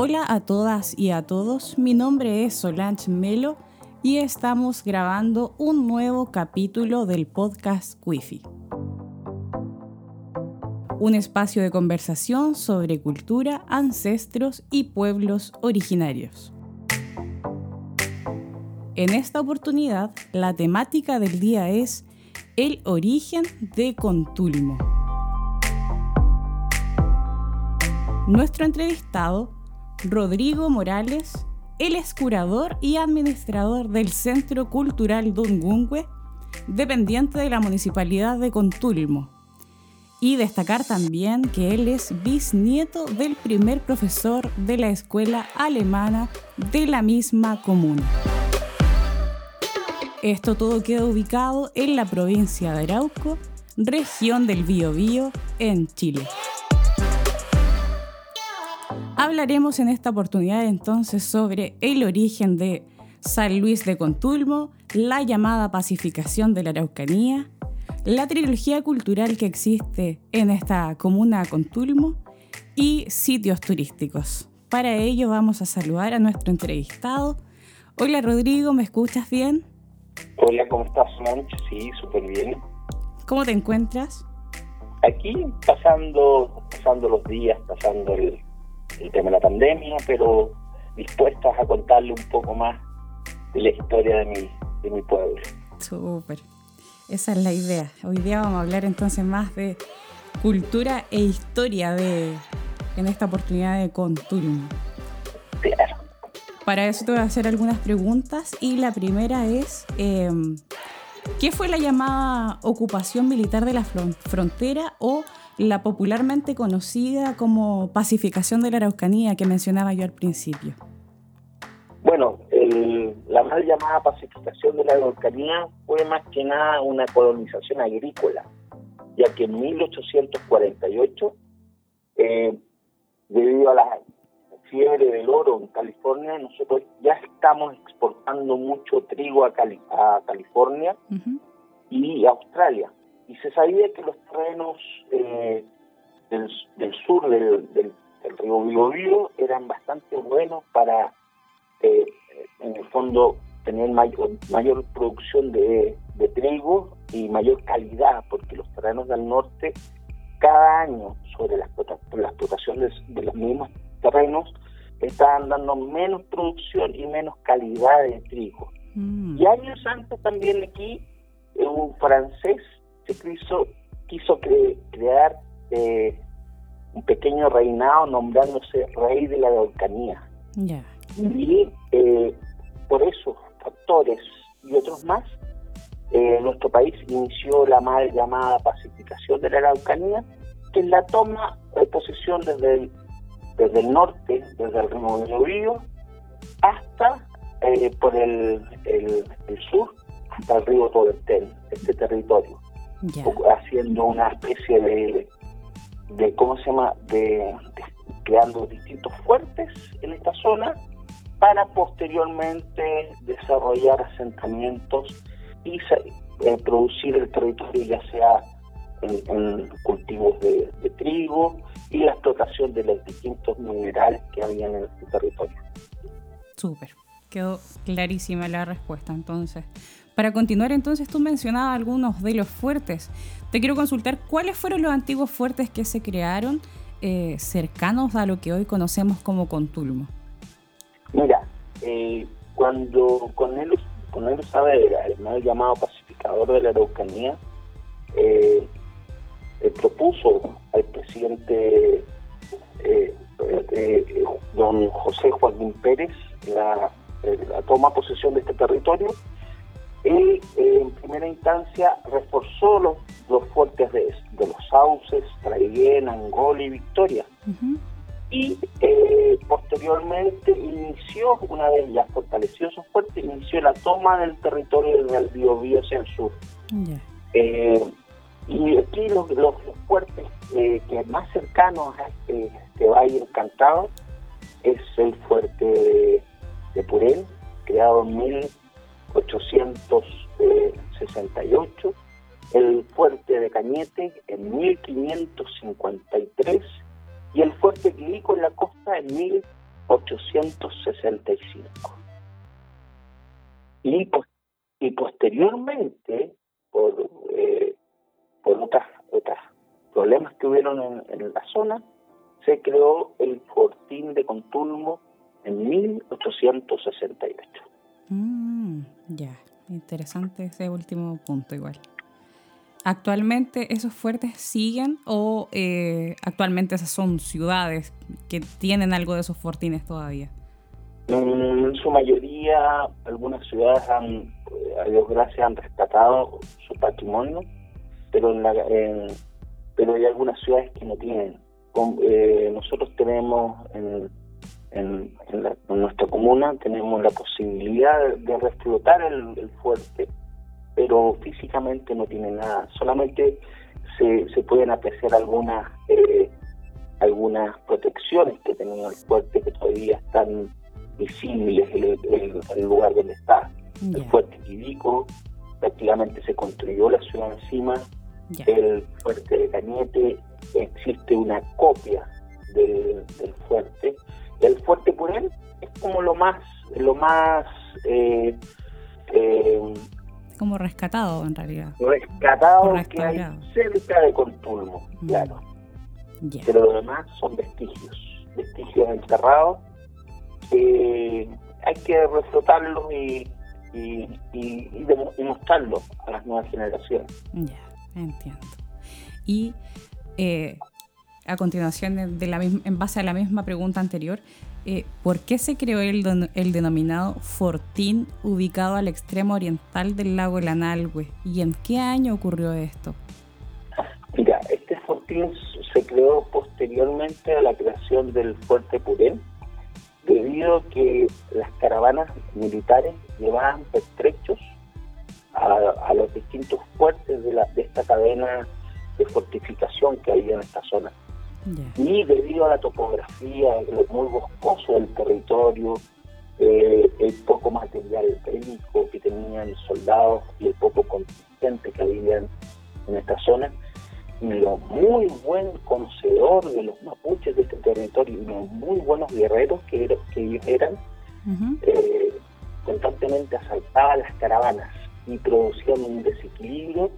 Hola a todas y a todos, mi nombre es Solange Melo y estamos grabando un nuevo capítulo del podcast Wi-Fi. Un espacio de conversación sobre cultura, ancestros y pueblos originarios. En esta oportunidad, la temática del día es el origen de Contulmo. Nuestro entrevistado Rodrigo Morales, él es curador y administrador del Centro Cultural Dungungwe, dependiente de la Municipalidad de Contulmo. Y destacar también que él es bisnieto del primer profesor de la escuela alemana de la misma comuna. Esto todo queda ubicado en la provincia de Arauco, región del Biobío, en Chile. Hablaremos en esta oportunidad entonces sobre el origen de San Luis de Contulmo, la llamada pacificación de la Araucanía, la trilogía cultural que existe en esta comuna Contulmo y sitios turísticos. Para ello vamos a saludar a nuestro entrevistado. Hola Rodrigo, ¿me escuchas bien? Hola, ¿cómo estás, Manch? Sí, súper bien. ¿Cómo te encuentras? Aquí pasando, pasando los días, pasando el, el tema de la pandemia, pero dispuestas a contarle un poco más de la historia de mi, de mi pueblo. Súper. Esa es la idea. Hoy día vamos a hablar entonces más de cultura e historia de en esta oportunidad de Contulmo. Claro. Para eso te voy a hacer algunas preguntas y la primera es, eh, ¿qué fue la llamada ocupación militar de la frontera o la popularmente conocida como pacificación de la Araucanía que mencionaba yo al principio? Bueno, la mal llamada pacificación de la Araucanía fue más que nada una colonización agrícola, ya que en 1848, eh, debido a la fiebre del oro en California, nosotros ya estamos exportando mucho trigo a, a California y a Australia y se sabía que los terrenos eh, del, sur del, del, río Biobío eran bastante buenos para, eh, en el fondo, tener mayor, mayor producción de, trigo y mayor calidad, porque los terrenos del norte, cada año, sobre la, la explotación de, los mismos terrenos, estaban dando menos producción y menos calidad de trigo. Mm. Y años antes también aquí, un francés quiso, quiso crear eh, un pequeño reinado nombrándose rey de la Volcanía. Y eh, por esos factores y otros más, eh, nuestro país inició la mal llamada pacificación de la Araucanía, que la toma de posesión desde el, desde el norte, desde el río Río, hasta por el, el, sur, hasta el río Tobertel, este territorio haciendo una especie de, de ¿cómo se llama?, de, creando distintos fuertes en esta zona para posteriormente desarrollar asentamientos y eh, producir el territorio ya sea en, cultivos de, trigo y la explotación de los distintos minerales que había en este territorio. Súper, quedó clarísima la respuesta entonces. Para continuar entonces, tú mencionabas algunos de los fuertes. Te quiero consultar cuáles fueron los antiguos fuertes que se crearon eh, cercanos a lo que hoy conocemos como Contulmo. Mira, eh, cuando con él Saavedra, el mal llamado pacificador de la Araucanía, eh, propuso al presidente don José Joaquín Pérez la toma posesión de este territorio él eh, en primera instancia reforzó los, los fuertes de, los sauces, Traiguén, Angola y Victoria. Y eh, posteriormente inició, una vez ya fortaleció esos fuertes, inició la toma del territorio del Biobío hacia el sur. Eh, y aquí los, los, fuertes que más cercanos a este, este, Valle Encantado es el fuerte de, de Purén, creado en 868, el fuerte de Cañete en 1553 y el fuerte Quilico en la costa en 1865. Y, y posteriormente, por, eh, por otras, otras problemas que hubieron en, la zona, se creó el Fortín de Contulmo en 1868. Mm, ya, interesante ese último punto igual. ¿Actualmente esos fuertes siguen o eh, actualmente esas son ciudades que tienen algo de esos fortines todavía? En su mayoría, algunas ciudades han, a Dios gracias, han rescatado su patrimonio, pero en, la, pero hay algunas ciudades que no tienen. Eh, nosotros tenemos en, en, nuestra comuna tenemos la posibilidad de reflotar el fuerte pero físicamente no tiene nada. Solamente se, se pueden apreciar algunas eh, algunas protecciones que tenía el fuerte que todavía están visibles en el, lugar donde está. El fuerte Quidico prácticamente se construyó la ciudad encima. El fuerte de Cañete existe una copia del, fuerte. El fuerte por él es como lo más lo más eh, eh, como rescatado en realidad. Rescatado que hay cerca de Contulmo, claro. Pero lo demás son vestigios, vestigios enterrados que hay que reflotarlos y, y, y, mostrarlos a las nuevas generaciones. Ya, entiendo. Y eh, a continuación, de la en base a la misma pregunta anterior, eh, ¿por qué se creó el, el, denominado Fortín ubicado al extremo oriental del lago Lanalhue? ¿Y en qué año ocurrió esto? Mira, este fortín se creó posteriormente a la creación del Fuerte Purén, debido a que las caravanas militares llevaban pertrechos a, los distintos fuertes de, la, de esta cadena de fortificación que había en esta zona. Y debido a la topografía, lo muy boscoso del territorio, eh, el poco material bélico que tenían los soldados y el poco contingente que había en esta zona, y lo muy buen conocedor de los mapuches de este territorio y los muy buenos guerreros que, que eran, eh, constantemente asaltaban las caravanas y producían un desequilibrio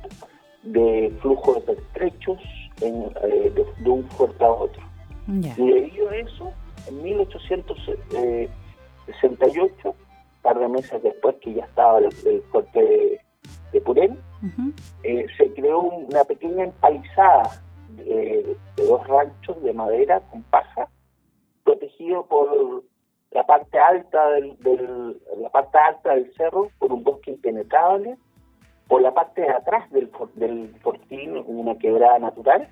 de flujos de estrechos eh, de, un fuerte a otro. Y debido a eso, en 1868, un par de meses después que ya estaba el, fuerte de, de Purén, eh, se creó una pequeña empalizada de, dos ranchos de madera con paja, protegido por la parte alta del, la parte alta del cerro por un bosque impenetrable por la parte de atrás del, del fortín, una quebrada natural,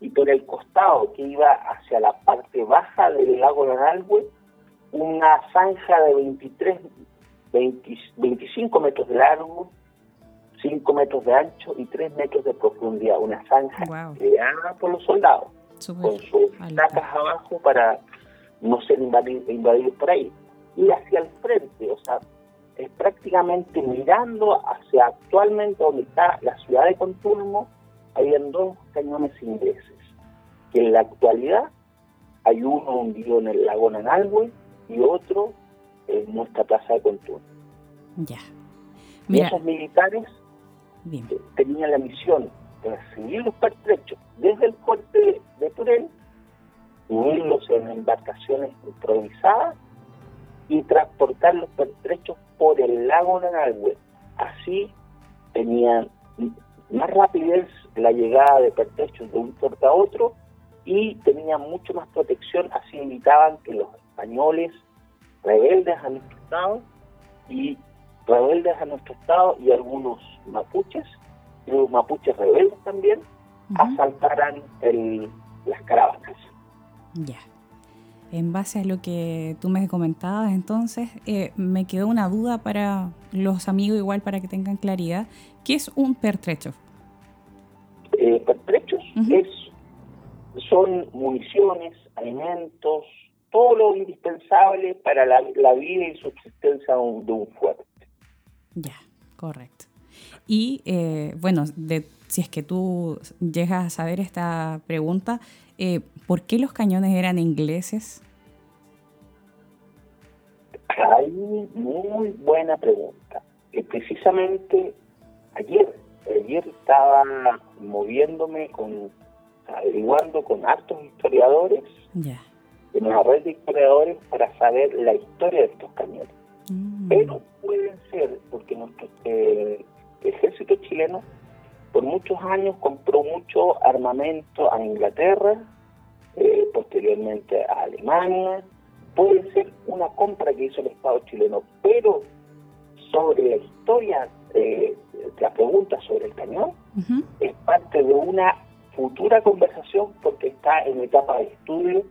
y por el costado que iba hacia la parte baja del lago Lanalhue, una zanja de 23, 25 metros de largo, 5 metros de ancho y 3 metros de profundidad. Una zanja creada por los soldados, con sus placas abajo para no ser invadidos por ahí. Y hacia el frente, o sea, es prácticamente mirando hacia actualmente donde está la ciudad de Contulmo, habían dos cañones ingleses, que en la actualidad hay uno hundido en el lago Nanalhue y otro en nuestra plaza de Contulmo. Ya. Y esos militares tenían la misión de recibir los pertrechos desde el fuerte de Turel, unirlos en embarcaciones improvisadas y transportar los pertrechos por el lago Nanalhue. Así tenían más rapidez la llegada de pertrechos de un puerto a otro y tenían mucho más protección, así evitaban que los españoles rebeldes a nuestro estado y rebeldes a nuestro estado y algunos mapuches, y los mapuches rebeldes también, asaltaran el, las caravanas. Ya en base a lo que tú me comentabas, entonces eh, me quedó una duda para los amigos, igual para que tengan claridad. ¿Qué es un pertrecho? Eh, pertrechos es, son municiones, alimentos, todo lo indispensable para la, vida y subsistencia de un, fuerte. Ya, correcto. Y eh, bueno, de, si es que tú llegas a saber esta pregunta, eh, ¿por qué los cañones eran ingleses? Hay muy buena pregunta. Y precisamente ayer, ayer estaba moviéndome con, averiguando con hartos historiadores, en una red de historiadores para saber la historia de estos cañones. Mm. Pero pueden ser, porque nuestro eh, ejército chileno por muchos años compró mucho armamento a Inglaterra, eh, posteriormente a Alemania. Puede ser una compra que hizo el Estado chileno, pero sobre la historia, eh, la pregunta sobre el cañón, es parte de una futura conversación porque está en etapa de estudio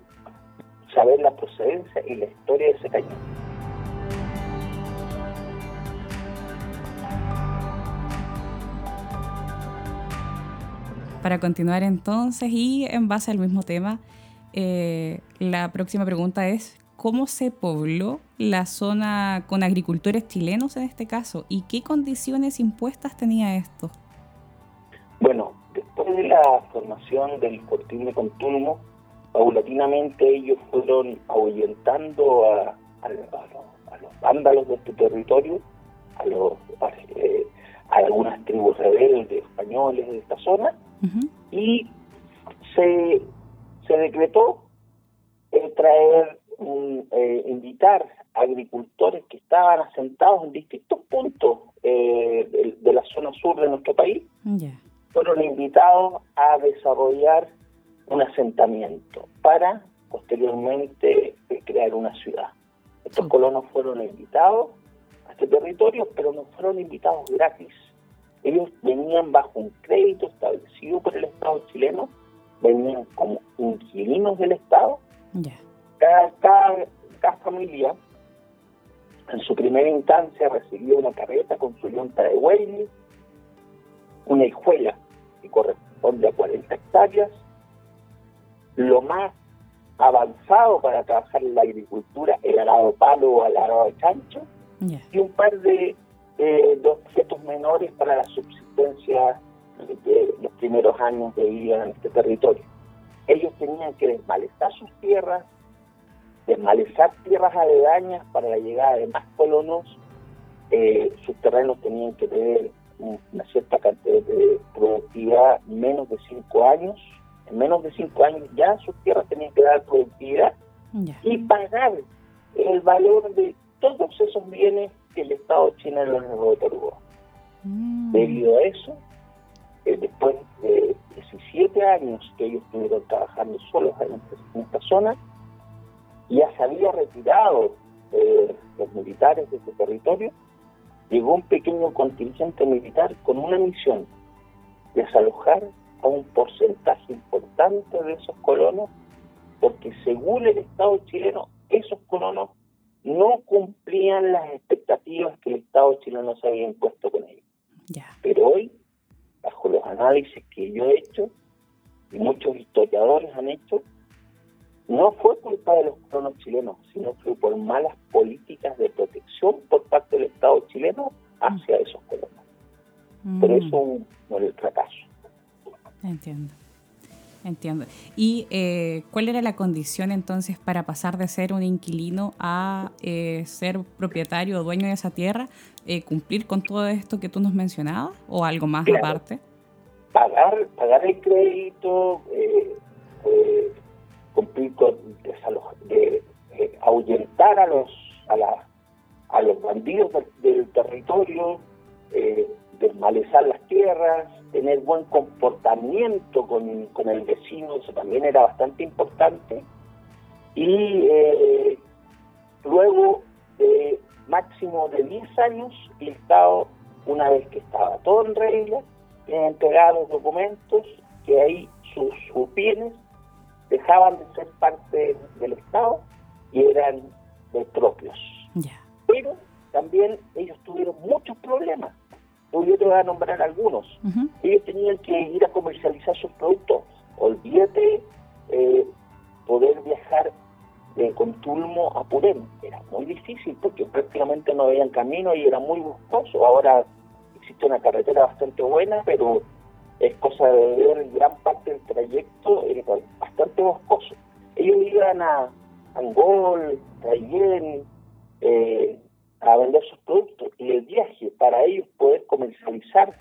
saber la procedencia y la historia de ese cañón. Para continuar entonces y en base al mismo tema, eh, la próxima pregunta es, ¿cómo se pobló la zona con agricultores chilenos en este caso y qué condiciones impuestas tenía esto? Bueno, después de la formación del Fortín de Contulmo, paulatinamente ellos fueron ahuyentando a, los vándalos de este territorio, a, los, eh, a algunas tribus rebeldes españoles de esta zona, y se, se decretó el traer, eh, invitar a agricultores que estaban asentados en distintos puntos eh, de, la zona sur de nuestro país, fueron invitados a desarrollar un asentamiento para posteriormente eh, crear una ciudad. Estos colonos fueron invitados a este territorio, pero no fueron invitados gratis ellos venían bajo un crédito establecido por el Estado chileno, venían como inquilinos del Estado. Cada, cada, familia en su primera instancia recibió una carreta con su yunta de huelga, una hijuela que corresponde a 40 hectáreas, lo más avanzado para trabajar en la agricultura, el arado palo o el arado de chancho, y un par de de objetos menores para la subsistencia de los primeros años de vida en este territorio. Ellos tenían que desmalezar sus tierras, desmalezar tierras aledañas para la llegada de más colonos. Eh, sus terrenos tenían que tener una cierta cantidad de productividad, menos de cinco años. En menos de cinco años ya sus tierras tenían que dar productividad y pagar el valor de todos esos bienes que el Estado chileno les otorgó. Mm. Debido a eso, eh, después de 17 años que ellos estuvieron trabajando solos en, esta zona, ya se había retirado eh, los militares de ese territorio, llegó un pequeño contingente militar con una misión, desalojar a un porcentaje importante de esos colonos, porque según el Estado chileno, esos colonos no cumplían las expectativas que el Estado chileno se había impuesto con ellos. Pero hoy, bajo los análisis que yo he hecho, y muchos historiadores han hecho, no fue culpa de los colonos chilenos, sino fue por malas políticas de protección por parte del Estado chileno hacia mm. esos colonos. Por mm. eso no el fracaso. Entiendo. Entiendo. ¿Y eh, cuál era la condición entonces para pasar de ser un inquilino a eh, ser propietario o dueño de esa tierra? Eh, ¿Cumplir con todo esto que tú nos mencionabas o algo más aparte? Pagar, pagar el crédito, cumplir con de, ahuyentar a los a, la, a los bandidos del, territorio, desmalezar las tierras, tener buen comportamiento con, con el vecino, eso también era bastante importante. Y eh, luego de máximo de 10 años, el Estado, una vez que estaba todo en regla, entregaba los documentos, que ahí sus, sus bienes dejaban de ser parte del Estado y eran de propios. Pero también ellos tuvieron muchos problemas yo te voy a nombrar algunos. Ellos tenían que ir a comercializar sus productos. Olvídate eh, poder viajar de Contulmo a Purén. Era muy difícil porque prácticamente no había camino y era muy boscoso. Ahora existe una carretera bastante buena, pero es cosa de ver gran parte del trayecto, era bastante boscoso. Ellos iban a Angol, Trayen, eh, a vender sus productos y el viaje para ellos poder comercializar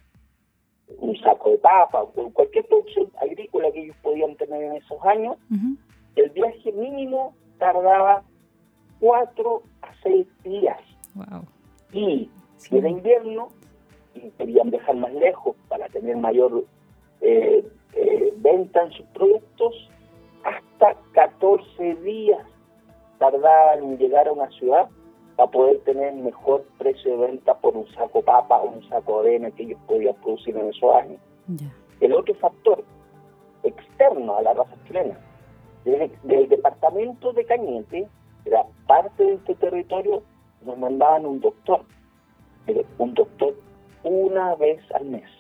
un saco de papa o cualquier producción agrícola que ellos podían tener en esos años, el viaje mínimo tardaba cuatro a seis días. Y si era invierno y querían dejar más lejos para tener mayor eh, eh, venta en sus productos, hasta 14 días tardaban en llegar a una ciudad para poder tener mejor precio de venta por un saco papa o un saco de avena que ellos podían producir en esos años. El otro factor externo a la raza chilena, del, departamento de Cañete, era parte de este territorio, nos mandaban un doctor, un doctor una vez al mes.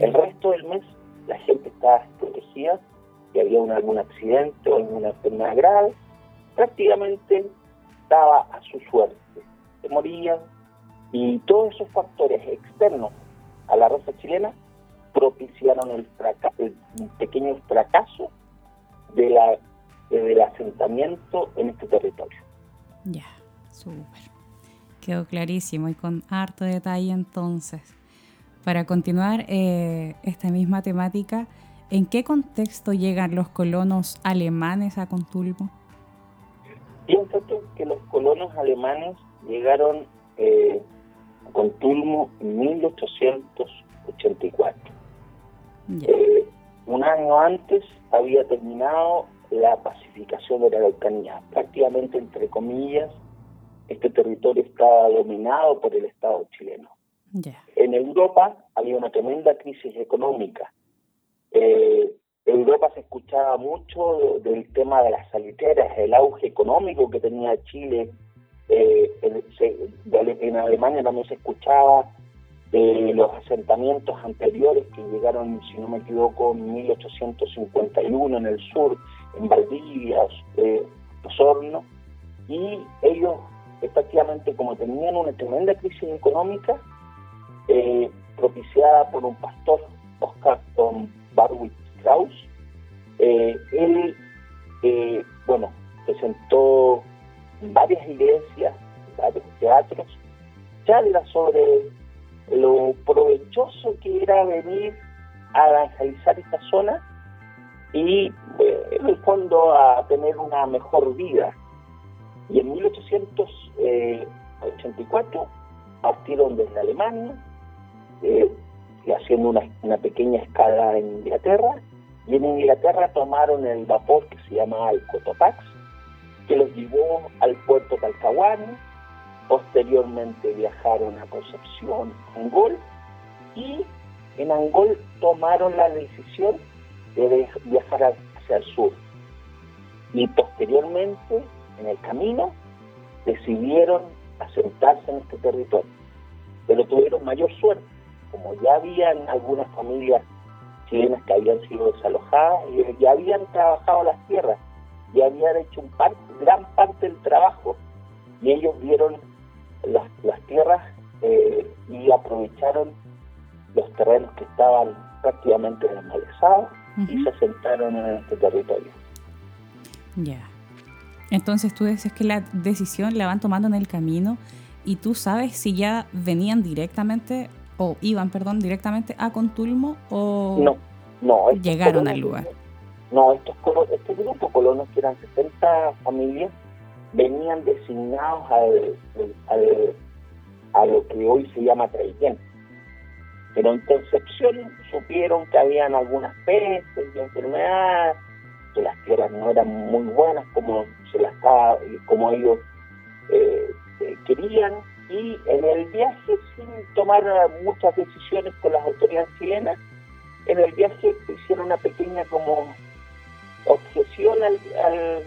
El resto del mes la gente estaba protegida, si había un, algún accidente o alguna enfermedad grave, prácticamente estaba a su suerte se morían, y todos esos factores externos a la raza chilena propiciaron el, pequeño fracaso de la, del asentamiento en este territorio. Ya, súper. Quedó clarísimo y con harto detalle entonces. Para continuar eh, esta misma temática, ¿en qué contexto llegan los colonos alemanes a Contulmo? Piensa que los colonos alemanes llegaron eh, con Tulmo en 1884. Eh, un año antes había terminado la pacificación de la Araucanía. Prácticamente, entre comillas, este territorio estaba dominado por el Estado chileno. En Europa había una tremenda crisis económica. Eh, Europa se escuchaba mucho del tema de las saliteras, el auge económico que tenía Chile eh, en, Alemania también se escuchaba de los asentamientos anteriores que llegaron, si no me equivoco, en 1851 en el sur, en Valdivia, eh, Osorno, y ellos efectivamente como tenían una tremenda crisis económica, eh, propiciada por un pastor, Oscar von Barwitz Krauss, eh, él, bueno, presentó varias iglesias, varios teatros, charla sobre lo provechoso que era venir a evangelizar esta zona y eh, en el fondo a tener una mejor vida. Y en 1884 partieron desde Alemania, eh, haciendo una, pequeña escala en Inglaterra, y en Inglaterra tomaron el vapor que se llama el Cotopax, que los llevó al puerto Talcahuano, posteriormente viajaron a Concepción, Angol, y en Angol tomaron la decisión de viajar hacia el sur. Y posteriormente, en el camino, decidieron asentarse en este territorio. Pero tuvieron mayor suerte, como ya habían algunas familias chilenas que habían sido desalojadas y ya habían trabajado las tierras ya habían hecho un gran parte del trabajo y ellos vieron las, tierras eh, y aprovecharon los terrenos que estaban prácticamente desmalezados y se asentaron en este territorio. Ya. Entonces tú dices que la decisión la van tomando en el camino y tú sabes si ya venían directamente o iban, perdón, directamente a Contulmo o no, no, llegaron al lugar. No, estos este grupo colonos, que eran 60 familias, venían designados al, a lo que hoy se llama Traillén. Pero en Concepción supieron que habían algunas pestes y enfermedades, que las tierras no eran muy buenas como se las como ellos eh, eh, querían, y en el viaje, sin tomar muchas decisiones con las autoridades chilenas, en el viaje hicieron una pequeña como objeción al,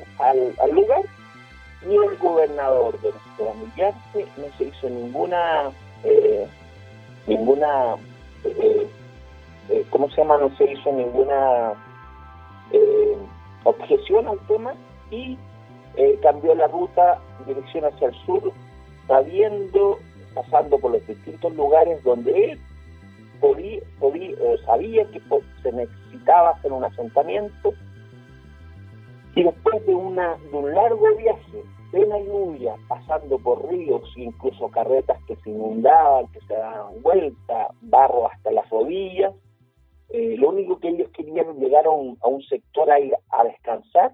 al, lugar y el gobernador de nuestro humillarse no se hizo ninguna eh, ninguna eh, eh, ¿cómo se llama? no se hizo ninguna objeción al tema y cambió la ruta en dirección hacia el sur sabiendo pasando por los distintos lugares donde él podía, podía sabía que se necesitaba hacer un asentamiento y después de, de un largo viaje plena lluvia, pasando por ríos, incluso carretas que se inundaban, que se daban vuelta, barro hasta las rodillas. Eh, lo único que ellos querían llegar a un, sector ahí a descansar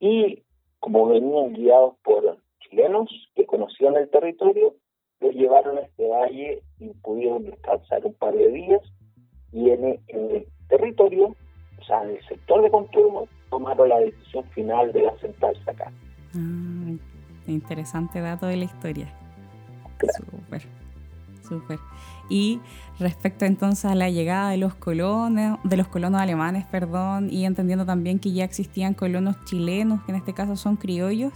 y como venían guiados por chilenos que conocían el territorio, los llevaron a este valle y pudieron descansar un par de días y en, el territorio, o sea, en el sector de Conturmo, tomaron la decisión final de asentarse acá. Ah, interesante dato de la historia. Súper, súper. Y respecto entonces a la llegada de los colonos, de los colonos alemanes, perdón, y entendiendo también que ya existían colonos chilenos, que en este caso son criollos,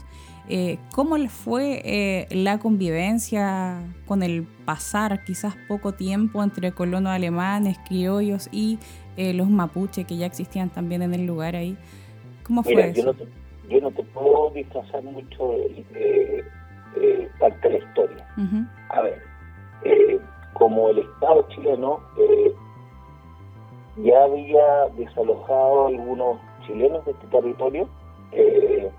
eh, ¿cómo fue eh, la convivencia con el pasar quizás poco tiempo entre colonos alemanes, criollos y eh, los mapuches que ya existían también en el lugar ahí? ¿Cómo fue eso? Yo no, te, puedo disfrazar mucho de, parte de la historia. A ver, como el Estado chileno ya había desalojado algunos chilenos de este territorio, eh,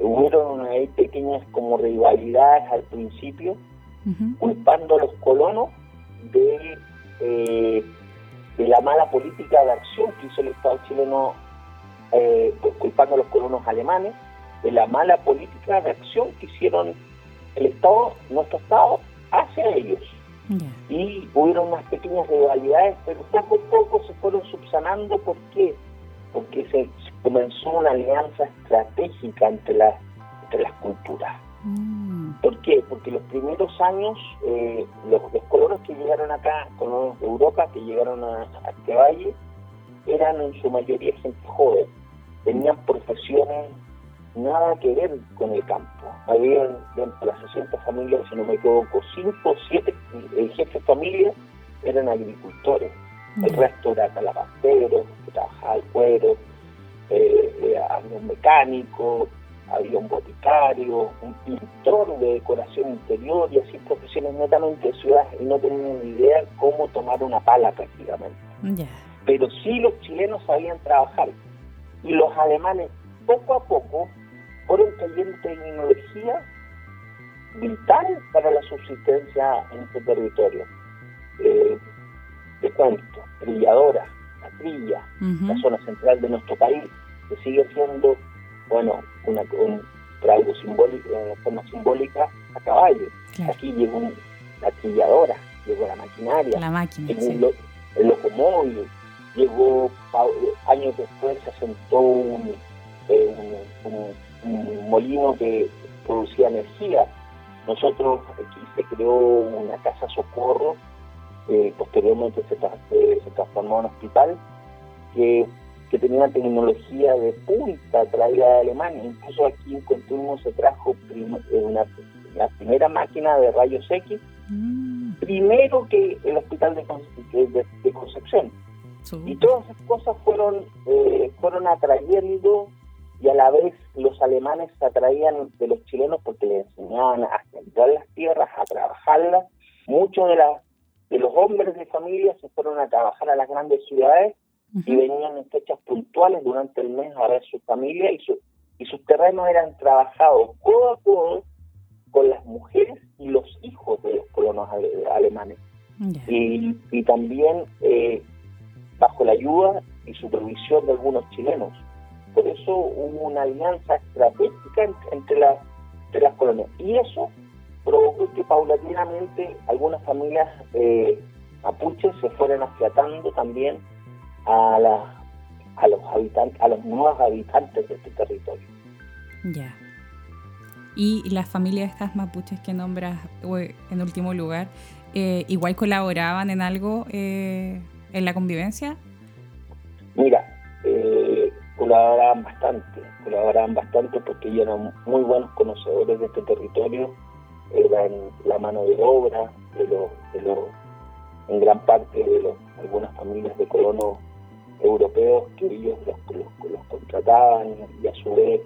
hubieron ahí pequeñas como rivalidades al principio, culpando a los colonos de, eh, de la mala política de acción que hizo el Estado chileno, eh, pues, culpando a los colonos alemanes de la mala política de acción que hicieron el Estado, nuestro Estado, hacia ellos. Y hubieron unas pequeñas rivalidades, pero poco a poco se fueron subsanando. ¿Por qué? Porque se, comenzó una alianza estratégica entre las, entre las culturas. Mm. ¿Por qué? Porque los primeros años, eh, los, colonos que llegaron acá, colonos de Europa que llegaron a, a este valle, eran en su mayoría gente joven, tenían profesiones nada que ver con el campo. Había dentro de las 60 familias, si no me equivoco, 5 o 7 jefes de familia eran agricultores. El mm. resto era calabaceros, que trabajaba el cuero, eh, eh, había un mecánico, había un boticario, un pintor de decoración interior y así profesiones netamente de ciudad y no tenían ni idea cómo tomar una pala prácticamente. Pero sí los chilenos sabían trabajar y los alemanes poco a poco fueron trayendo tecnología vital para la subsistencia en este territorio. Eh, de cuento, trilladora, la trilla, la zona central de nuestro país, que sigue siendo, bueno, una, un, algo simbólico, de forma simbólica a caballo. Aquí llegó la trilladora, llegó la maquinaria, la máquina, el, locomóvil, llegó años después se asentó un, eh, un, molino que producía energía. Nosotros aquí se creó una casa socorro, eh, posteriormente se, se transformó en hospital, que que tenía tecnología de punta traída de Alemania. Incluso aquí en Conturmo se trajo eh, una, la primera máquina de rayos X, mm. primero que el hospital de, de, Concepción. Y todas esas cosas fueron, eh, fueron atrayendo y a la vez los alemanes se atraían de los chilenos porque les enseñaban a sembrar las tierras, a trabajarlas. Muchos de, de los hombres de familia se fueron a trabajar a las grandes ciudades y venían en fechas puntuales durante el mes a ver su familia y, su, y sus terrenos eran trabajados codo a codo con las mujeres y los hijos de los colonos alemanes. Y, y, también eh, bajo la ayuda y supervisión de algunos chilenos. Por eso hubo una alianza estratégica entre, las, entre las colonias. Y eso provocó que paulatinamente algunas familias eh, mapuches se fueran afiatando también a, la, a los habitantes, a los nuevos habitantes de este territorio. Ya. Y las familias de estas mapuches que nombras en último lugar, eh, ¿igual colaboraban en algo eh, en la convivencia? Mira, eh, colaboraban bastante, colaboraban bastante porque ellos eran muy buenos conocedores de este territorio, eran la mano de obra de los, de los en gran parte de los, algunas familias de colonos europeos que ellos los, los, contrataban y a su vez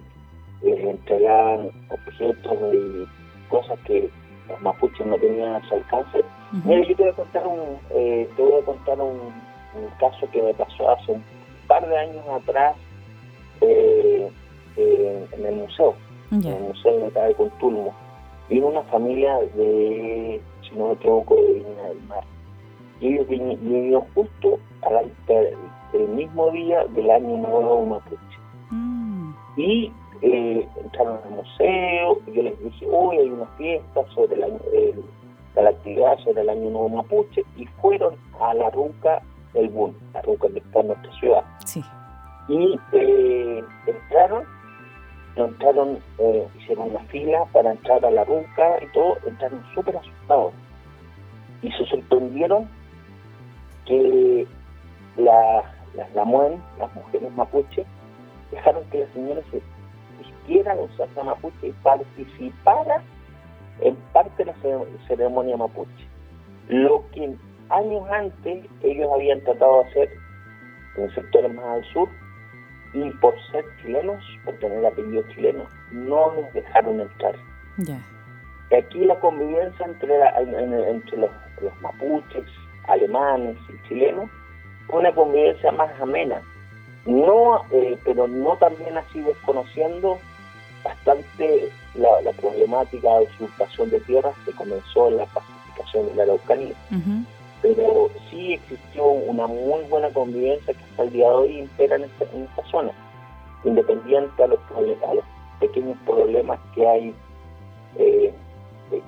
les entregaban objetos y cosas que los mapuches no tenían a su alcance. Mira, yo te voy a contar un, eh, te voy a contar un, caso que me pasó hace un par de años atrás eh, eh, en el museo. en el Museo de de Contulmo. Vino una familia de, si no me equivoco, de Viña del Mar. Y ellos vinieron justo al, el mismo día del año nuevo Mapuche. Mm. Y eh, entraron al museo, y yo les dije, hoy hay una fiesta sobre el la actividad sobre el año nuevo Mapuche, y fueron a la ruca del Bun, la ruca que está en nuestra ciudad. Sí. Y eh, entraron, entraron, eh, hicieron una fila para entrar a la ruca y todo, entraron súper asustados. Y se sorprendieron que la, las Lamuen, las mujeres mapuche, dejaron que la señora se vistiera los mapuche y participara en parte de la ceremonia mapuche. Lo que años antes ellos habían tratado de hacer en sectores más al sur y por ser chilenos, por tener apellido chileno, no les dejaron entrar. Aquí la convivencia entre, entre los, los mapuches, alemanes y chilenos una convivencia más amena. No, eh, pero no también así desconociendo bastante la, problemática de usurpación de tierras que comenzó en la pacificación de la Araucanía. Pero sí existió una muy buena convivencia que hasta el día de hoy impera en esta, en esta zona, independiente a los, a los pequeños problemas que hay, eh,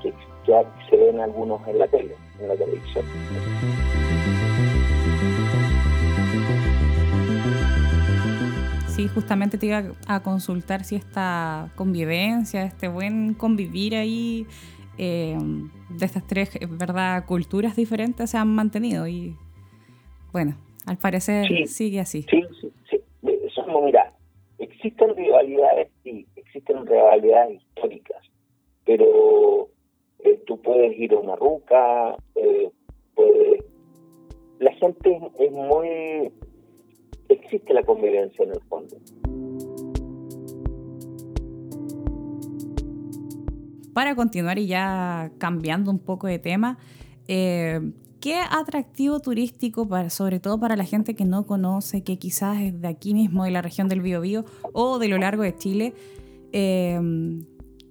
que, que se ven algunos en la tele, en la televisión. Sí, justamente te iba a consultar si esta convivencia, este buen convivir ahí eh, de estas tres verdad culturas diferentes se han mantenido y bueno, al parecer sigue así. Sí, sí, sí. mira, existen rivalidades, sí, existen rivalidades históricas, pero eh, tú puedes ir a una ruca, eh, la gente es muy existe la convivencia en el fondo. Para continuar y ya cambiando un poco de tema, eh, ¿qué atractivo turístico, para, sobre todo para la gente que no conoce, que quizás es de aquí mismo, de la región del Biobío o de lo largo de Chile, eh,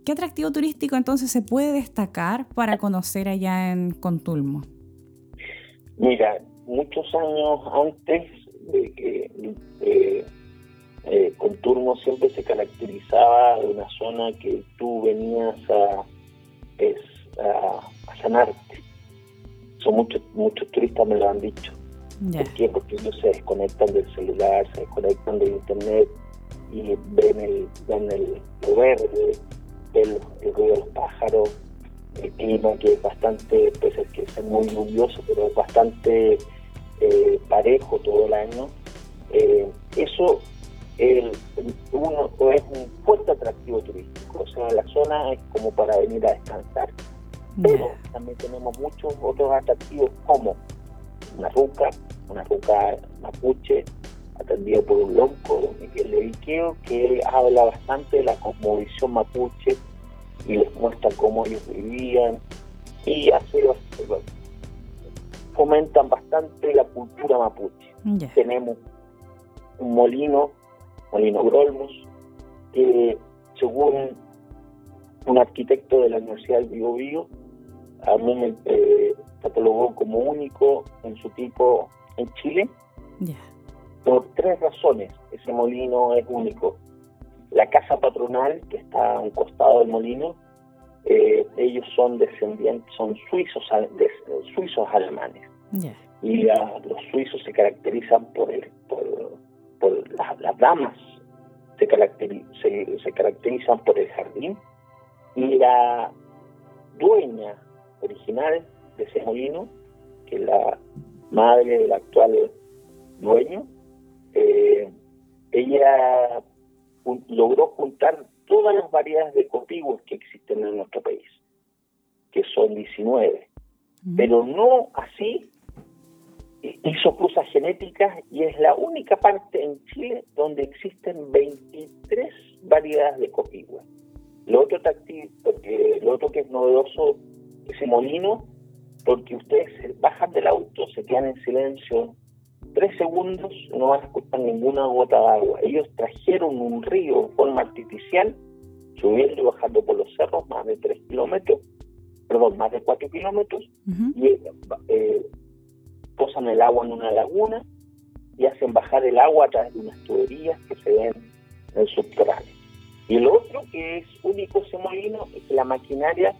¿qué atractivo turístico entonces se puede destacar para conocer allá en Contulmo? Mira, muchos años antes de que eh, eh, Conturmo siempre se caracterizaba de una zona que tú venías a, es, a, sanarte. Son muchos muchos turistas me lo han dicho. ¿Por qué? Porque ellos se desconectan del celular, se desconectan del internet y ven el, ven el, lo verde, ven el ruido de los pájaros, el clima que es bastante, pese a que es muy lluvioso, pero es bastante eh, parejo todo el año, eh, eso el, uno, es un fuerte atractivo turístico. O sea, la zona es como para venir a descansar. Pero también tenemos muchos otros atractivos como una ruca, una ruca mapuche, atendida por un lonco, don Miguel Leviqueo, que habla bastante de la cosmovisión mapuche y les muestra cómo ellos vivían y hace fomentan bastante la cultura mapuche. Tenemos un molino, Molino Grolmos, que según un arquitecto de la Universidad del Bio, a mí me eh, catalogó como único en su tipo en Chile. Por tres razones, ese molino es único. La casa patronal, que está a un costado del molino, eh, ellos son descendientes, son suizos, suizos alemanes. Y los suizos se caracterizan por, el, por, las, damas, se, se, caracterizan por el jardín. Y la dueña original de ese molino, que es la madre del actual dueño, eh, ella logró juntar todas las variedades de copiguas que existen en nuestro país, que son 19, pero no así hizo cruzas genéticas y es la única parte en Chile donde existen 23 variedades de copigua. Lo otro, porque, lo otro que es novedoso, ese molino, porque ustedes bajan del auto, se quedan en silencio tres segundos, no van a escuchar ninguna gota de agua. Ellos trajeron un río en forma artificial subiendo y bajando por los cerros más de 3 kilómetros, perdón, más de 4 kilómetros, y eh, posan el agua en una laguna y hacen bajar el agua a través de unas tuberías que se ven en el subterráneo. Y el otro que es único ese molino es que la maquinaria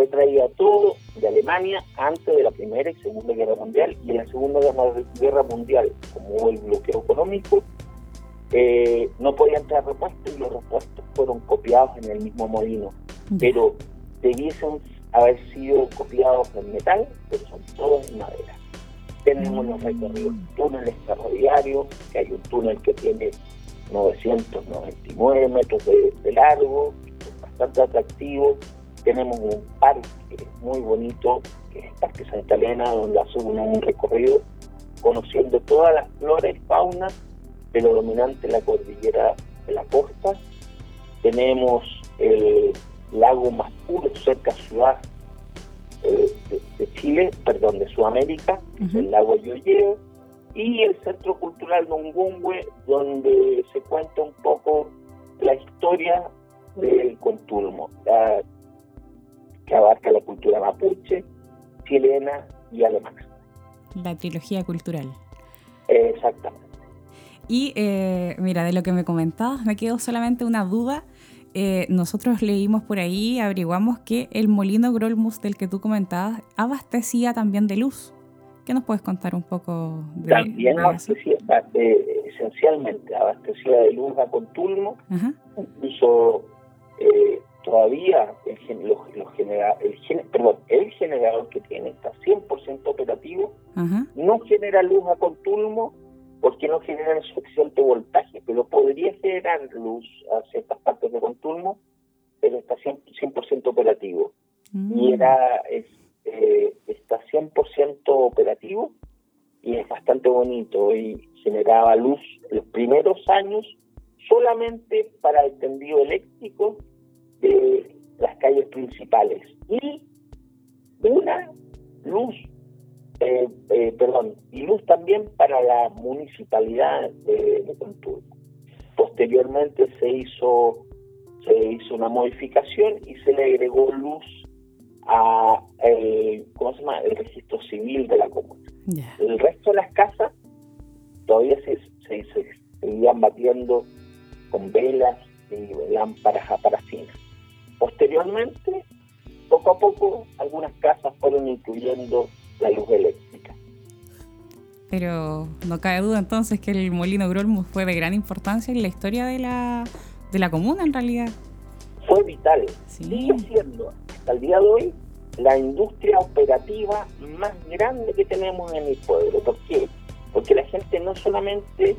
fue traída todo de Alemania antes de la Primera y Segunda Guerra Mundial y en la Segunda Guerra Mundial, como hubo el bloqueo económico, eh, no podían traer repuestos y los repuestos fueron copiados en el mismo molino, pero debiesen haber sido copiados en metal, pero son todos en madera. Tenemos los recorridos túneles ferroviarios, que hay un túnel que tiene 999 metros de, largo, bastante atractivo. Tenemos un parque muy bonito, que es el Parque Santa Elena, donde hace un recorrido conociendo todas las flores y faunas de lo dominante la cordillera de la costa. Tenemos el lago más puro cerca ciudad eh, de, Chile, perdón, de Sudamérica, el lago Yoyeo, y el Centro Cultural Nongungüe, donde se cuenta un poco la historia del Contulmo, que abarca la cultura mapuche, chilena y alemana. La trilogía cultural. exactamente. Y eh, mira, de lo que me comentabas, me quedó solamente una duda. Eh, nosotros leímos por ahí, averiguamos que el molino Grolmus del que tú comentabas abastecía también de luz. ¿Qué nos puedes contar un poco de También abastecía, eh, esencialmente, abastecía de luz a Contulmo, incluso eh, todavía el, los, el, perdón, el generador que tiene está 100% operativo, no genera luz a Contulmo porque no genera suficiente voltaje, pero podría generar luz a ciertas partes de Contulmo, pero está 100%, operativo. Y mm. era es, eh, está 100% operativo y es bastante bonito y generaba luz los primeros años solamente para el tendido eléctrico de las calles principales y una luz, eh, eh, perdón, y luz también para la municipalidad de, de Posteriormente se hizo se hizo una modificación y se le agregó luz a el, ¿cómo se llama? el registro civil de la comuna. El resto de las casas todavía se, se, seguían batiendo con velas y lámparas a parafina. Posteriormente, poco a poco, algunas casas fueron incluyendo la luz eléctrica. Pero no cabe duda entonces que el molino Grolmus fue de gran importancia en la historia de la, de la comuna en realidad. Fue vital. Sigue siendo hasta el día de hoy la industria operativa más grande que tenemos en el pueblo. ¿Por qué? Porque la gente no solamente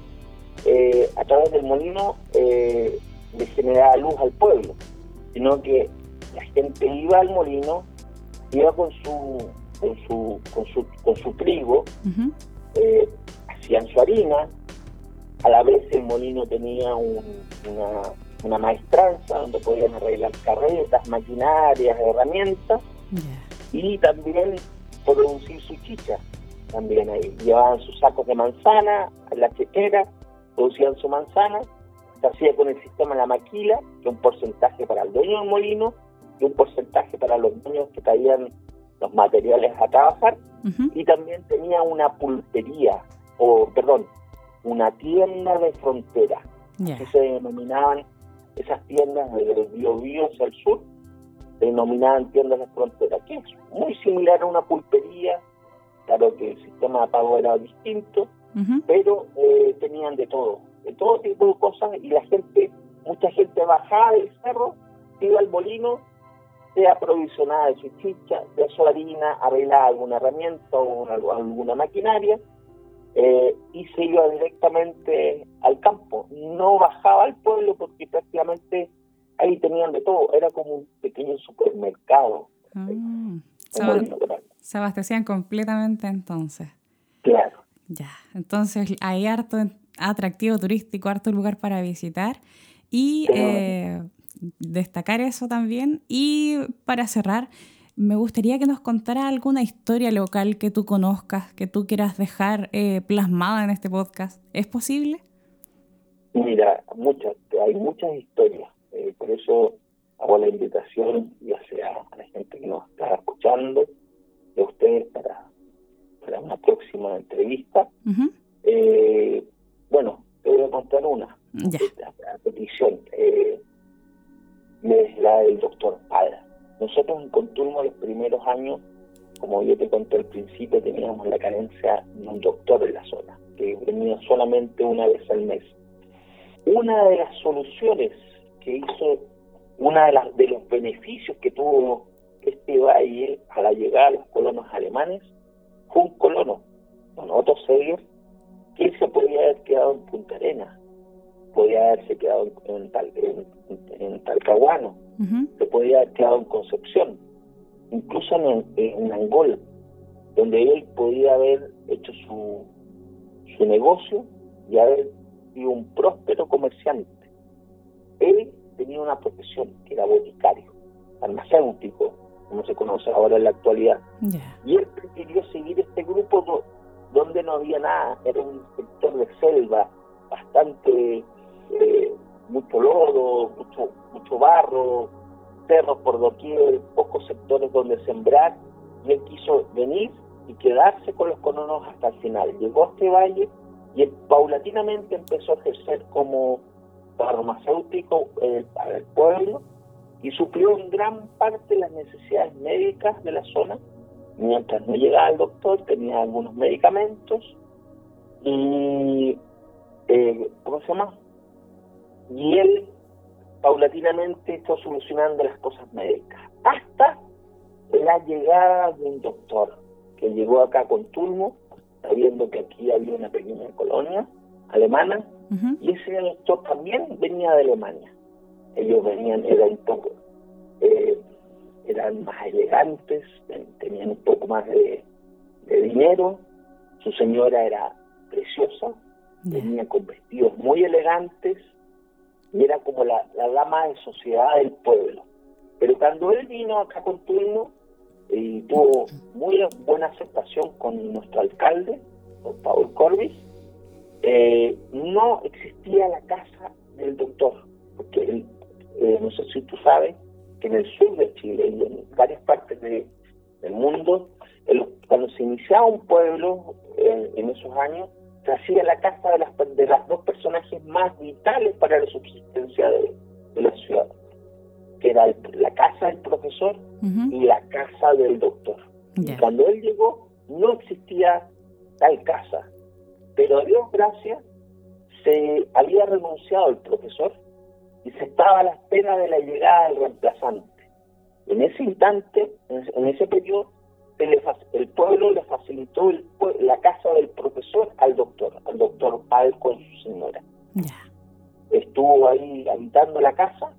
eh, a través del molino eh, le generaba luz al pueblo, sino que la gente iba al molino, iba con su con su con su, con su trigo, eh, hacían su harina, a la vez el molino tenía una, una maestranza donde podían arreglar carretas, maquinarias, herramientas, y también producir su chicha, también ahí. Llevaban sus sacos de manzana la chequera, producían su manzana, se hacía con el sistema la maquila, que un porcentaje para el dueño del molino y un porcentaje para los dueños que traían los materiales a trabajar, y también tenía una pulpería, o perdón, una tienda de frontera, así se denominaban esas tiendas de Biobío hacia el sur, denominaban tiendas de frontera, que es muy similar a una pulpería, claro que el sistema de pago era distinto, pero eh, tenían de todo, de todo tipo de cosas y la gente, mucha gente bajaba del cerro, iba al molino, se aprovisionaba de su chicha, de su harina, arreglaba alguna herramienta o alguna maquinaria eh, y se iba directamente al campo. No bajaba al pueblo porque prácticamente ahí tenían de todo, era como un pequeño supermercado. Ah, se, abastecían completamente entonces. Claro. Ya, entonces hay harto atractivo turístico, harto lugar para visitar y eh, destacar eso también. Y para cerrar, me gustaría que nos contara alguna historia local que tú conozcas, que tú quieras dejar eh, plasmada en este podcast. ¿Es posible? Mira, muchas, hay muchas historias. Eh, por eso hago la invitación, ya sea a la gente que nos está escuchando, de ustedes para, para una próxima entrevista. eh, bueno, te voy a contar una. Ya. La, petición. Eh, es la del doctor Padra. Nosotros en Contulmo los primeros años, como yo te conté al principio, teníamos la carencia de un doctor en la zona, que venía solamente una vez al mes. Una de las soluciones que hizo, una de, las, de los beneficios que tuvo este valle a la llegada de los colonos alemanes, fue un colono, don Otto Seger, que él se podía haber quedado en Punta Arenas, podía haberse quedado en, tal, en, en Talcahuano, se podía haber quedado en Concepción, incluso en, en Angola, donde él podía haber hecho su, su negocio y haber sido un próspero comerciante. Él tenía una profesión que era boticario, farmacéutico, como se conoce ahora en la actualidad. Y él prefirió seguir este no había nada, era un sector de selva, bastante, eh, mucho lodo, mucho, mucho barro, cerros por doquier, pocos sectores donde sembrar, y él quiso venir y quedarse con los colonos hasta el final. Llegó a este valle y él paulatinamente empezó a ejercer como farmacéutico para el pueblo y suplió en gran parte las necesidades médicas de la zona. Mientras no llegaba el doctor, tenía algunos medicamentos y, eh, ¿cómo se llama? Y él paulatinamente fue solucionando las cosas médicas hasta la llegada de un doctor que llegó acá con Tulmo, sabiendo que aquí había una pequeña colonia alemana, y ese doctor también venía de Alemania. Ellos venían, eran un poco, eh, eran más elegantes, ten- tenían un poco más de, de dinero, su señora era preciosa, Ya. venía con vestidos muy elegantes y era como la, la dama de sociedad del pueblo. Pero cuando él vino acá con Tulno y tuvo muy buena aceptación con nuestro alcalde, don Paul Corbis, eh, no existía la casa del doctor, porque él, eh, no sé si tú sabes que en el sur de Chile y en varias partes de- del mundo, el- cuando se iniciaba un pueblo eh, en esos años, se hacía la casa de las, de las dos personajes más vitales para la subsistencia de, de la ciudad, que era el- la casa del profesor y la casa del doctor. Y cuando él llegó, no existía tal casa. Pero a Dios gracias, se había renunciado el profesor y se estaba a la espera de la llegada del reemplazante. En ese instante, en ese- periodo, el pueblo le facilitó el la casa del profesor al doctor, al doctor Pal con su señora estuvo ahí habitando la casa.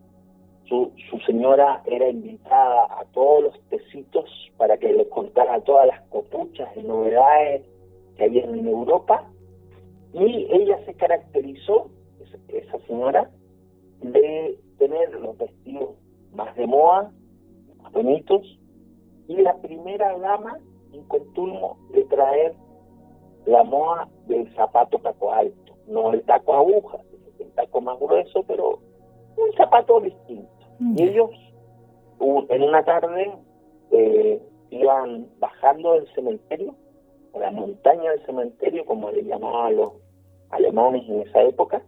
Su, su señora era invitada a todos los tecitos para que le contara todas las copuchas y novedades que había en Europa. Y ella se caracterizó, esa señora, de tener los vestidos más de moda, más bonitos, y la primera dama en Contulmo de traer la moda del zapato taco alto, no el taco aguja, el taco más grueso, pero un zapato distinto. Y Ya. ellos, u- en una tarde, eh, iban bajando del cementerio, a la montaña del cementerio, como le llamaban los alemanes en esa época,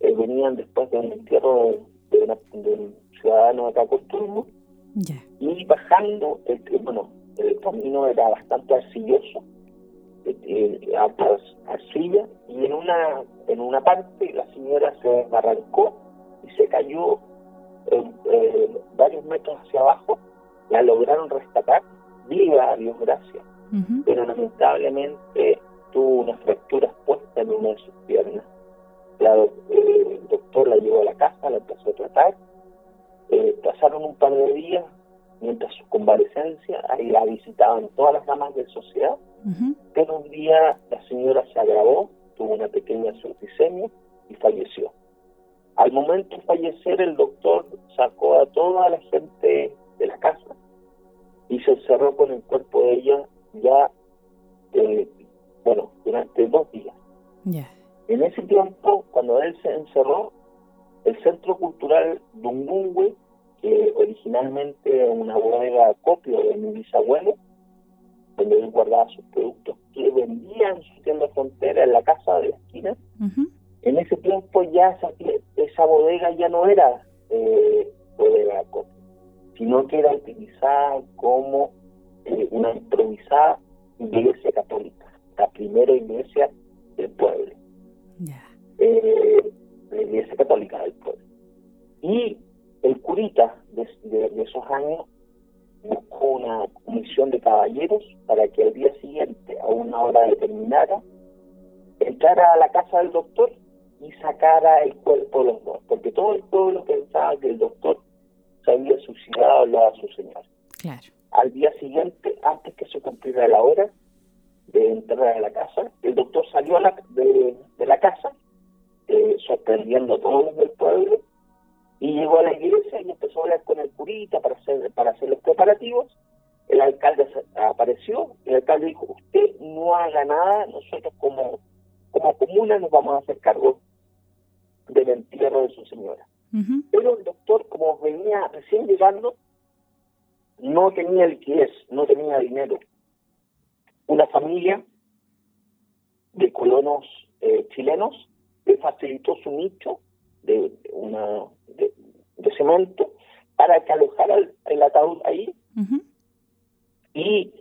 eh, venían después de un entierro de, de una- de un ciudadano acá Ya. y bajando, el, el- bueno, el camino era bastante arcilloso, eh, eh, altas arcilla, y en una, en una parte la señora se arrancó y se cayó eh, eh, varios metros hacia abajo, la lograron rescatar, viva, a Dios gracias, pero lamentablemente tuvo una fractura expuesta en una de sus piernas. La, eh, el doctor la llevó a la casa, la empezó a tratar, eh, pasaron un par de días mientras su convalecencia, ahí la visitaban todas las damas de sociedad, Ujú. pero un día la señora se agravó, tuvo una pequeña septicemia y falleció. Al momento de fallecer, el doctor sacó a toda la gente de la casa y se encerró con el cuerpo de ella ya, eh, bueno, durante dos días. Ya. En ese tiempo, cuando él se encerró, el Centro Cultural Dungungwe que originalmente una bodega copio de mi bisabuelo, donde él guardaba sus productos que vendía en su tienda frontera en la casa de la esquina. En ese tiempo ya esa, esa bodega ya no era eh, bodega copio, sino que era utilizada como eh, una improvisada iglesia católica, la primera iglesia del pueblo. Eh, la iglesia católica del pueblo. Y el curita de, esos años buscó una comisión de caballeros para que al día siguiente, a una hora determinada, entrara a la casa del doctor y sacara el cuerpo de los dos, porque todo el pueblo pensaba que el doctor se había suicidado de su señor. Al día siguiente, antes que se cumpliera la hora de entrar a la casa, el doctor salió a la, de, la casa, eh, sorprendiendo a todos los del pueblo, y llegó a la iglesia y empezó a hablar con el curita para hacer, para hacer los preparativos. El alcalde apareció, el alcalde dijo, usted no haga nada, nosotros como, como comuna nos vamos a hacer cargo del entierro de su señora. Pero el doctor, como venía recién llegando, no tenía liquidez, no tenía dinero. Una familia de colonos eh, chilenos le facilitó su nicho de, una de, cemento para que alojara el, ataúd ahí. Y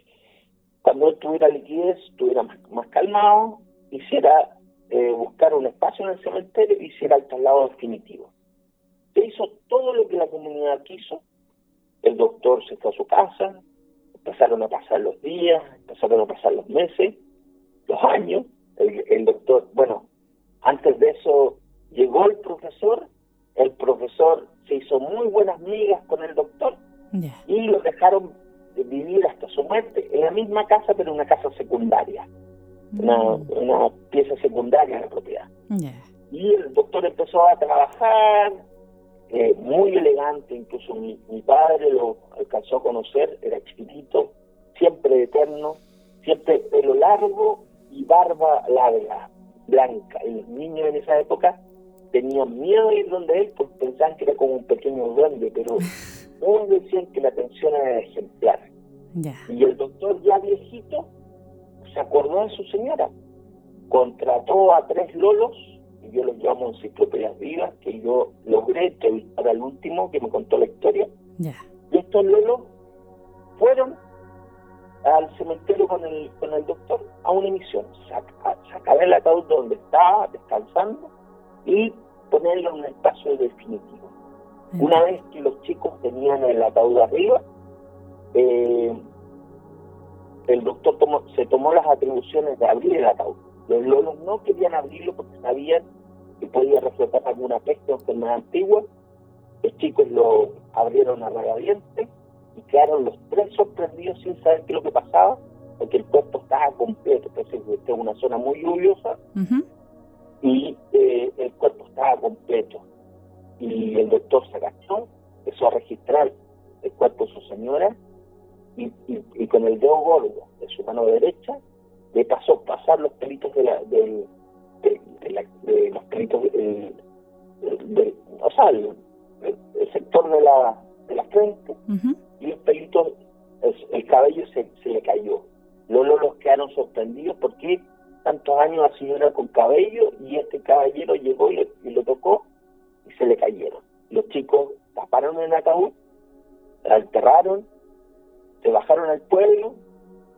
cuando tuviera liquidez, estuviera más, más calmado, hiciera eh, buscar un espacio en el cementerio y hiciera el traslado definitivo. Se hizo todo lo que la comunidad quiso, el doctor se fue a su casa, empezaron a pasar los días, empezaron a pasar los meses, los años, el doctor, bueno, antes de eso llegó el profesor, el profesor se hizo muy buenas migas con el doctor y lo dejaron vivir hasta su muerte en la misma casa, pero en una casa secundaria, una, mm. una, pieza secundaria de la propiedad. Y el doctor empezó a trabajar, eh, muy elegante, incluso mi, mi, padre lo alcanzó a conocer, era chiquitito, siempre eterno, siempre pelo largo y barba larga, blanca. Y los niños en esa época tenían miedo de ir donde él porque pensaban que era como un pequeño duende, pero todos decían que la atención era ejemplar. Y el doctor ya viejito se acordó de su señora, contrató a tres lolos, yo los llamo enciclopedias vivas, que yo logré entrevistar al último que me contó la historia. Y estos lolos fueron al cementerio con el, con el doctor a una emisión, sacar el ataúd donde estaba descansando y ponerlo en un espacio definitivo. Una vez que los chicos tenían el ataúd arriba, eh, el doctor se tomó las atribuciones de abrir el ataúd. Los lolos no querían abrirlo porque sabían que podía reflejar alguna peste o enfermedad antigua. Los chicos lo abrieron a regaviente y quedaron los tres sorprendidos sin saber qué es lo que pasaba, porque el cuerpo estaba completo. Entonces, esta es una zona muy lluviosa y eh, el cuerpo estaba completo. Y el doctor se agachó, empezó a registrar el cuerpo de su señora y, y, con el dedo gordo de su mano derecha le pasó pasar los pelitos de la, del, de, los pelitos del, o sea, el, sector de la, de la frente y los pelitos, el, cabello se, se le cayó. Los quedaron sorprendidos porque tantos años la señora con cabello y este caballero llegó y, lo tocó y se le cayeron. Los chicos taparon el ataúd, la enterraron, se bajaron al pueblo,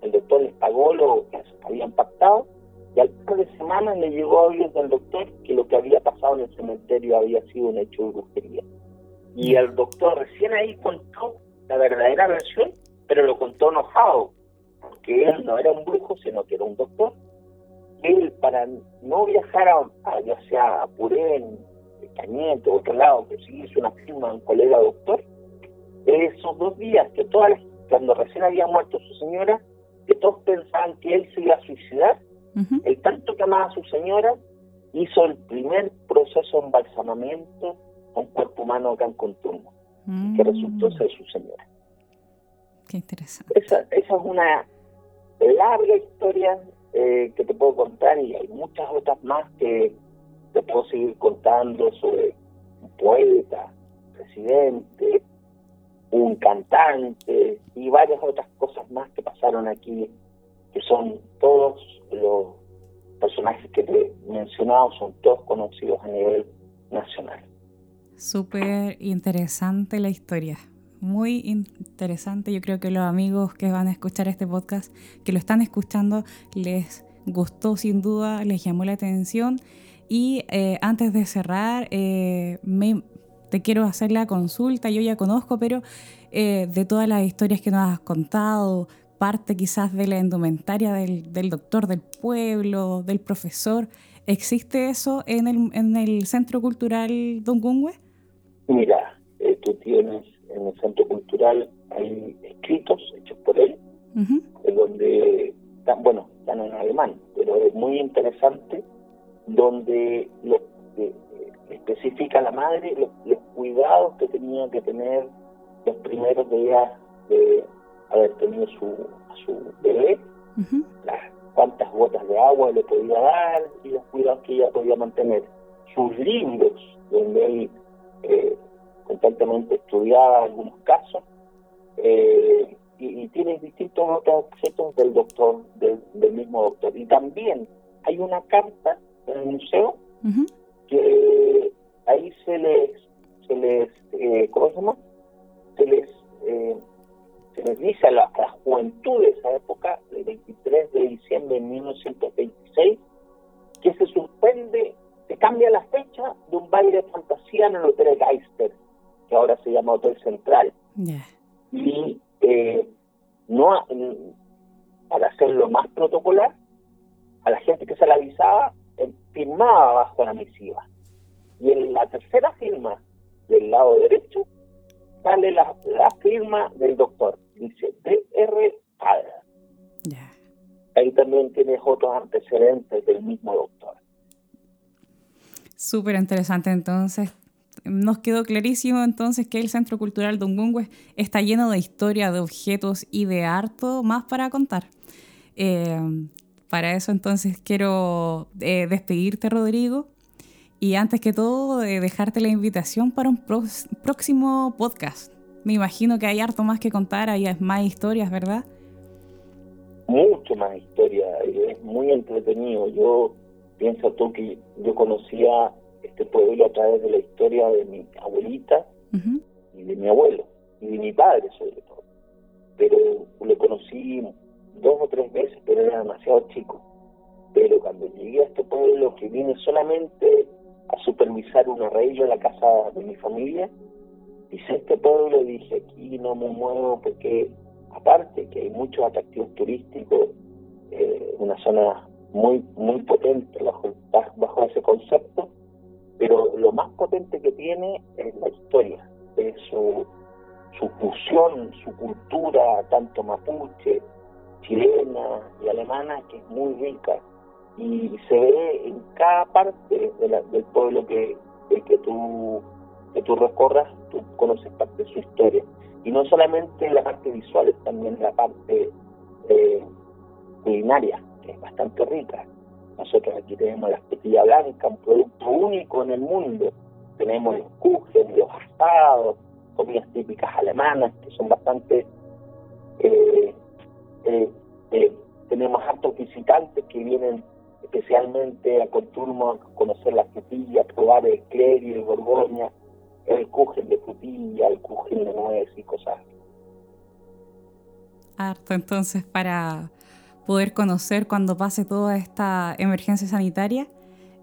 el doctor les pagó lo que habían pactado y al par de semanas le llegó a oídos del doctor que lo que había pasado en el cementerio había sido un hecho de brujería. Y el doctor recién ahí contó la verdadera versión, pero lo contó enojado, porque él no era un brujo, sino que era un doctor él para no viajar a, ya sea a Purén, Cañete o otro lado, que sí hizo una firma un colega doctor, esos dos días que todas cuando recién había muerto su señora, que todos pensaban que él se iba a suicidar, el tanto que amaba a su señora, hizo el primer proceso de embalsamamiento a un cuerpo humano acá en Contumbo, que resultó mm. ser su señora. Qué interesante. Esa, esa es una larga historia eh, que te puedo contar y hay muchas otras más que te puedo seguir contando sobre un poeta, presidente, cantantes y varias otras cosas más que pasaron aquí, que son todos los personajes que te he mencionado, son todos conocidos a nivel nacional. Súper interesante la historia, muy interesante. Yo creo que los amigos que van a escuchar este podcast, que lo están escuchando, les gustó sin duda, les llamó la atención. Y eh, antes de cerrar, eh, me, te quiero hacer la consulta, yo ya conozco, pero eh, de todas las historias que nos has contado, parte quizás de la indumentaria del, del doctor del pueblo, del profesor, ¿existe eso en el, en el Centro Cultural Don Gungwe? Mira, eh, tú tienes en el Centro Cultural, hay escritos hechos por él, en donde, bueno, están en alemán, pero es muy interesante, donde lo, eh, especifica la madre los, cuidados que tenía que tener los primeros días de haber tenido su, su bebé, las cuántas gotas de agua le podía dar y los cuidados que ella podía mantener. Sus libros, donde él eh, constantemente estudiaba algunos casos, eh, y, tiene distintos otros objetos del doctor, del, mismo doctor. Y también hay una carta en el museo que ahí se les, se les eh, ¿cómo se llama? Se les, eh, se les dice a la, juventud de esa época, el 23 de diciembre de 1926, que se suspende, se cambia la fecha de un baile de fantasía en el Hotel Geister, que ahora se llama Hotel Central. Y eh, no para hacerlo más protocolar, a la gente que se la avisaba, firmaba bajo la misiva. Y en la tercera firma del lado derecho sale la, firma del doctor. Dice DR Padre. Ahí también tienes otros antecedentes del mismo doctor. Súper interesante entonces. Nos quedó clarísimo entonces que el Centro Cultural Dungungwe está lleno de historia, de objetos y de harto más para contar. Eh, para eso entonces quiero eh, despedirte, Rodrigo. Y antes que todo, eh, dejarte la invitación para un próximo podcast. Me imagino que hay harto más que contar, hay más historias, ¿verdad? Mucho más historia, es muy entretenido. Yo pienso tú que yo conocía este pueblo a través de la historia de mi abuelita y de mi abuelo, y de mi padre sobre todo. Pero lo conocí dos o tres veces, pero era demasiado chico. Pero cuando llegué a este pueblo que vine solamente a supervisar un arreglo en la casa de mi familia, hice este pueblo y dije, aquí no me muevo porque aparte que hay muchos atractivos turísticos, eh, una zona muy muy potente bajo, bajo ese concepto, pero lo más potente que tiene es la historia, es su, su fusión, su cultura, tanto mapuche, chilena y alemana, que es muy rica. Y se ve en cada parte del pueblo que, que, tú, que tú recorras, tú conoces parte de su historia. Y no solamente la parte visual, también la parte eh, culinaria, que es bastante rica. Nosotros aquí tenemos la espetilla blanca, un producto único en el mundo. Tenemos los kuchen, los asados, comidas típicas alemanas, que son bastante eh, eh, eh, tenemos hartos visitantes que vienen especialmente a Conturmo a conocer la frutilla, probar el clerio, el borgoña, el cujen de frutilla, el cujen de nuez y cosas Harto entonces para poder conocer cuando pase toda esta emergencia sanitaria.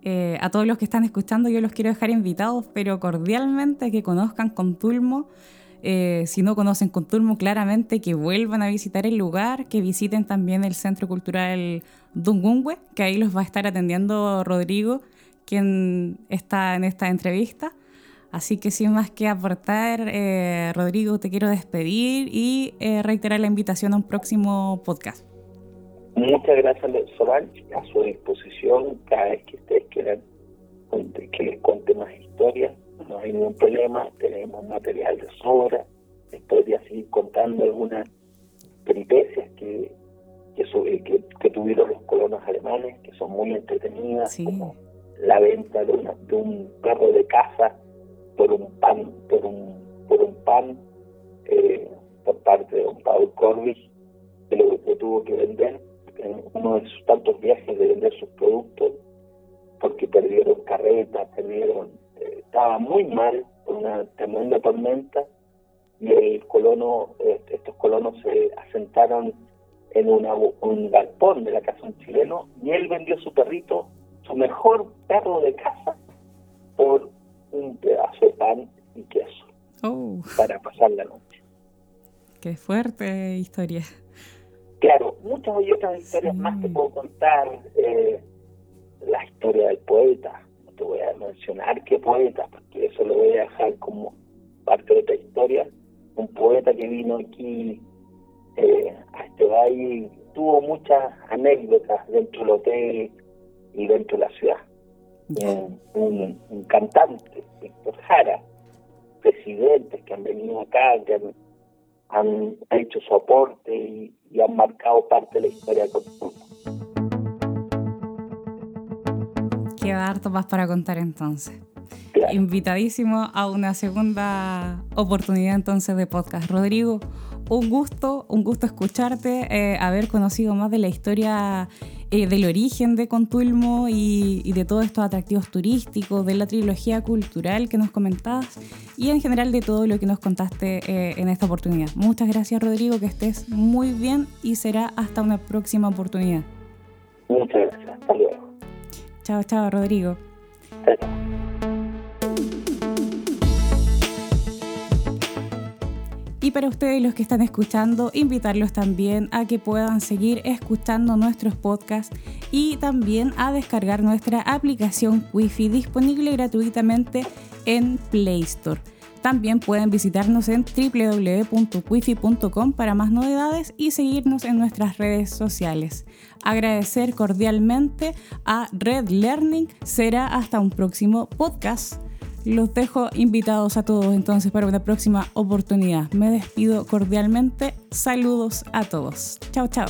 Eh, a todos los que están escuchando yo los quiero dejar invitados, pero cordialmente que conozcan Contulmo eh, si no conocen Conturmo, claramente que vuelvan a visitar el lugar, que visiten también el Centro Cultural Dungungwe, que ahí los va a estar atendiendo Rodrigo, quien está en esta entrevista. Así que sin más que aportar, eh, Rodrigo, te quiero despedir y eh, reiterar la invitación a un próximo podcast. Muchas gracias, Solange, a su disposición. Cada vez que ustedes quieran que les cuente más historias no hay ningún problema, tenemos material de sobra, les podría seguir contando algunas peripecias que, que, que, tuvieron los colonos alemanes, que son muy entretenidas, como la venta de, de un perro de casa por un pan, por un, por un pan eh, por parte de don Paul Corbis, que lo, tuvo que vender en uno de sus tantos viajes de vender sus productos, porque perdieron carreta, perdieron, eh, estaba muy mal, una tremenda tormenta, y el colono, estos colonos se asentaron en un galpón de la casa de un chileno, y él vendió su perrito, su mejor perro de casa, por un pedazo de pan y queso oh. para pasar la noche. Qué fuerte historia. Claro, muchas otras historias más te puedo contar. Eh, la historia del poeta, no te voy a mencionar qué poeta, porque eso lo voy a dejar como parte de otra historia. Un poeta que vino aquí eh, a este valle tuvo muchas anécdotas dentro del hotel y dentro de la ciudad un, cantante, Víctor Jara, presidentes que han venido acá, que han, hecho su aporte y, han marcado parte de la historia de Queda harto más para contar entonces. Invitadísimo a una segunda oportunidad entonces de podcast. Rodrigo, un gusto, un gusto escucharte, eh, haber conocido más de la historia eh, del origen de Contulmo y, de todos estos atractivos turísticos, de la trilogía cultural que nos comentabas y en general de todo lo que nos contaste eh, en esta oportunidad. Muchas gracias Rodrigo, que estés muy bien y será hasta una próxima oportunidad. Muchas gracias, hasta luego. Chao, chao Rodrigo. Y para ustedes los que están escuchando, invitarlos también a que puedan seguir escuchando nuestros podcasts y también a descargar nuestra aplicación Wi-Fi disponible gratuitamente en Play Store. También pueden visitarnos en www.wifi.com para más novedades y seguirnos en nuestras redes sociales. Agradecer cordialmente a Red Learning. Será hasta un próximo podcast. Los dejo invitados a todos entonces para una próxima oportunidad. Me despido cordialmente. Saludos a todos. Chao, chao.